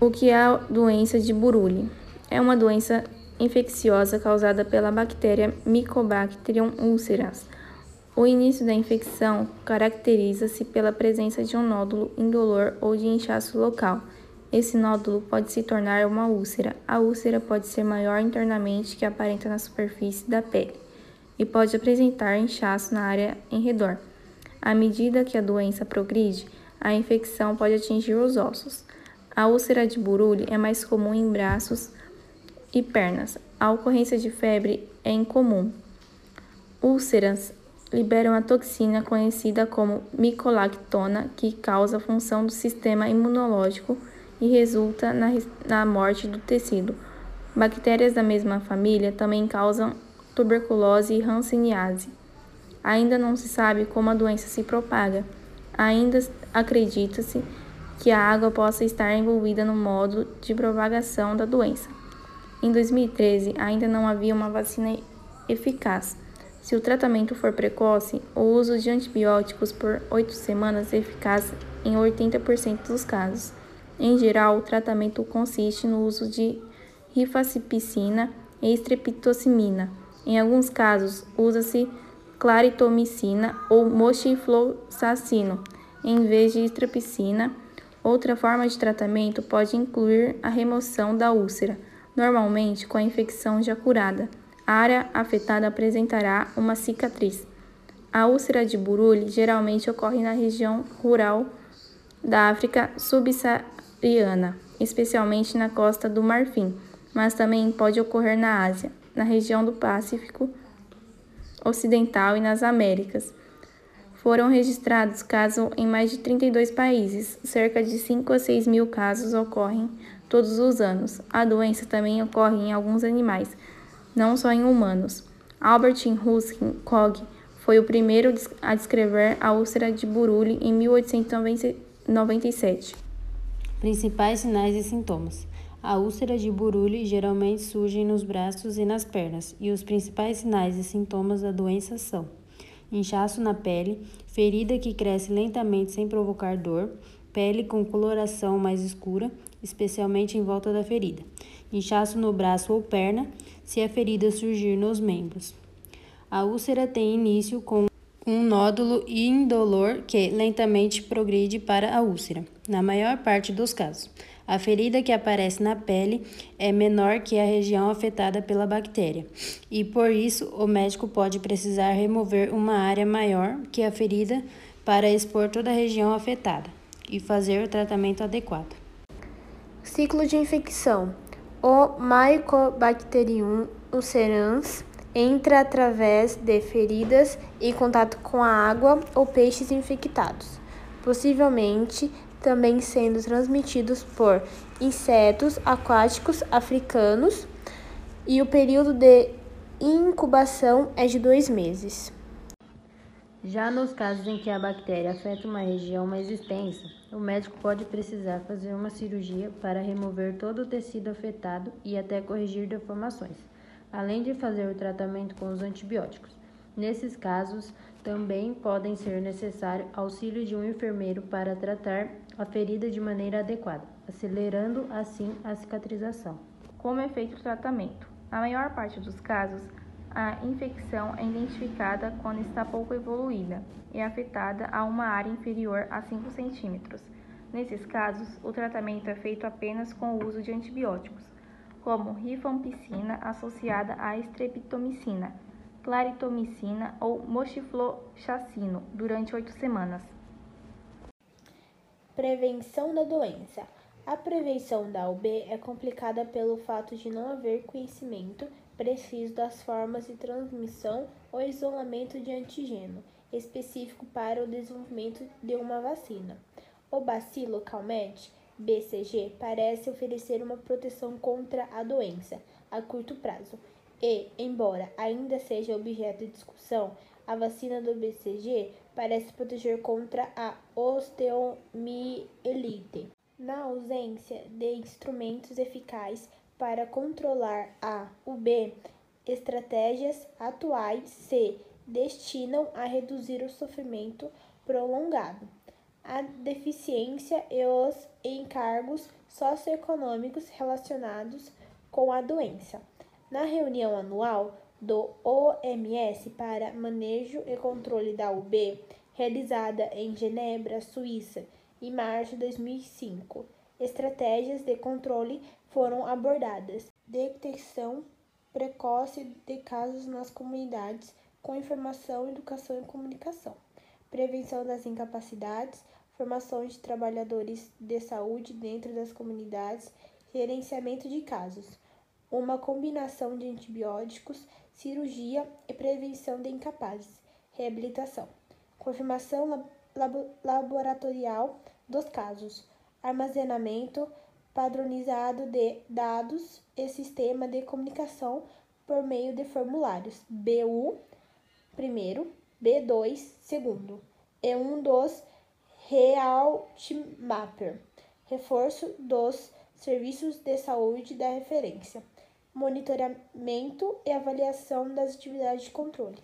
O que é a doença de Buruli? É uma doença infecciosa causada pela bactéria Mycobacterium ulcerans. O início da infecção caracteriza-se pela presença de um nódulo indolor ou de inchaço local. Esse nódulo pode se tornar uma úlcera. A úlcera pode ser maior internamente que aparenta na superfície da pele e pode apresentar inchaço na área em redor. À medida que a doença progride, a infecção pode atingir os ossos. A úlcera de Buruli é mais comum em braços e pernas. A ocorrência de febre é incomum. Úlceras liberam a toxina conhecida como micolactona, que causa função do sistema imunológico e resulta na, na morte do tecido. Bactérias da mesma família também causam tuberculose e hanseníase. Ainda não se sabe como a doença se propaga. Ainda acredita-se que a água possa estar envolvida no modo de propagação da doença. Em 2013, ainda não havia uma vacina eficaz. Se o tratamento for precoce, o uso de antibióticos por oito semanas é eficaz em 80% dos casos. Em geral, o tratamento consiste no uso de rifacipicina e estreptocimina. Em alguns casos, usa-se claritomicina ou moxifloxacino em vez de estrepicina. Outra forma de tratamento pode incluir a remoção da úlcera, normalmente com a infecção já curada. A área afetada apresentará uma cicatriz. A úlcera de Buruli geralmente ocorre na região rural da África subsaariana, especialmente na costa do Marfim, mas também pode ocorrer na Ásia na região do Pacífico Ocidental e nas Américas. Foram registrados casos em mais de 32 países. Cerca de 5 a 6 mil casos ocorrem todos os anos. A doença também ocorre em alguns animais, não só em humanos. Albert Ruskin Cog foi o primeiro a descrever a úlcera de Buruli em 1897. Principais sinais e sintomas. A úlcera de Buruli geralmente surge nos braços e nas pernas, e os principais sinais e sintomas da doença são: inchaço na pele, ferida que cresce lentamente sem provocar dor, pele com coloração mais escura, especialmente em volta da ferida, inchaço no braço ou perna, se a ferida surgir nos membros. A úlcera tem início com um nódulo indolor que lentamente progride para a úlcera, na maior parte dos casos. A ferida que aparece na pele é menor que a região afetada pela bactéria, e por isso o médico pode precisar remover uma área maior que a ferida para expor toda a região afetada e fazer o tratamento adequado. Ciclo de infecção: O Mycobacterium ulcerans entra através de feridas e contato com a água ou peixes infectados, possivelmente também sendo transmitidos por insetos aquáticos africanos, e o período de incubação é de dois meses. Já nos casos em que a bactéria afeta uma região mais extensa, o médico pode precisar fazer uma cirurgia para remover todo o tecido afetado e até corrigir deformações, além de fazer o tratamento com os antibióticos. Nesses casos, também podem ser necessário auxílio de um enfermeiro para tratar a ferida de maneira adequada, acelerando assim a cicatrização. Como é feito o tratamento? Na maior parte dos casos, a infecção é identificada quando está pouco evoluída e afetada a uma área inferior a 5 centímetros. Nesses casos, o tratamento é feito apenas com o uso de antibióticos, como rifampicina associada à estreptomicina, claritomicina ou moxifloxacino durante oito semanas. Prevenção da doença. A prevenção da UB é complicada pelo fato de não haver conhecimento preciso das formas de transmissão ou isolamento de antígeno específico para o desenvolvimento de uma vacina. O bacilo calmette BCG parece oferecer uma proteção contra a doença a curto prazo e, embora ainda seja objeto de discussão, a vacina do BCG parece proteger contra a osteomielite. Na ausência de instrumentos eficazes para controlar a UB, estratégias atuais se destinam a reduzir o sofrimento prolongado. A deficiência e os encargos socioeconômicos relacionados com a doença. Na reunião anual do OMS para Manejo e Controle da UB, realizada em Genebra, Suíça, em março de 2005, estratégias de controle foram abordadas. Detecção precoce de casos nas comunidades com informação, educação e comunicação. Prevenção das incapacidades, formação de trabalhadores de saúde dentro das comunidades, gerenciamento de casos, uma combinação de antibióticos, cirurgia e prevenção de incapazes, reabilitação, confirmação lab laboratorial dos casos, armazenamento padronizado de dados e sistema de comunicação por meio de formulários BU primeiro, B2 segundo e um dos Realtmapper, reforço dos serviços de saúde da referência, monitoramento e avaliação das atividades de controle.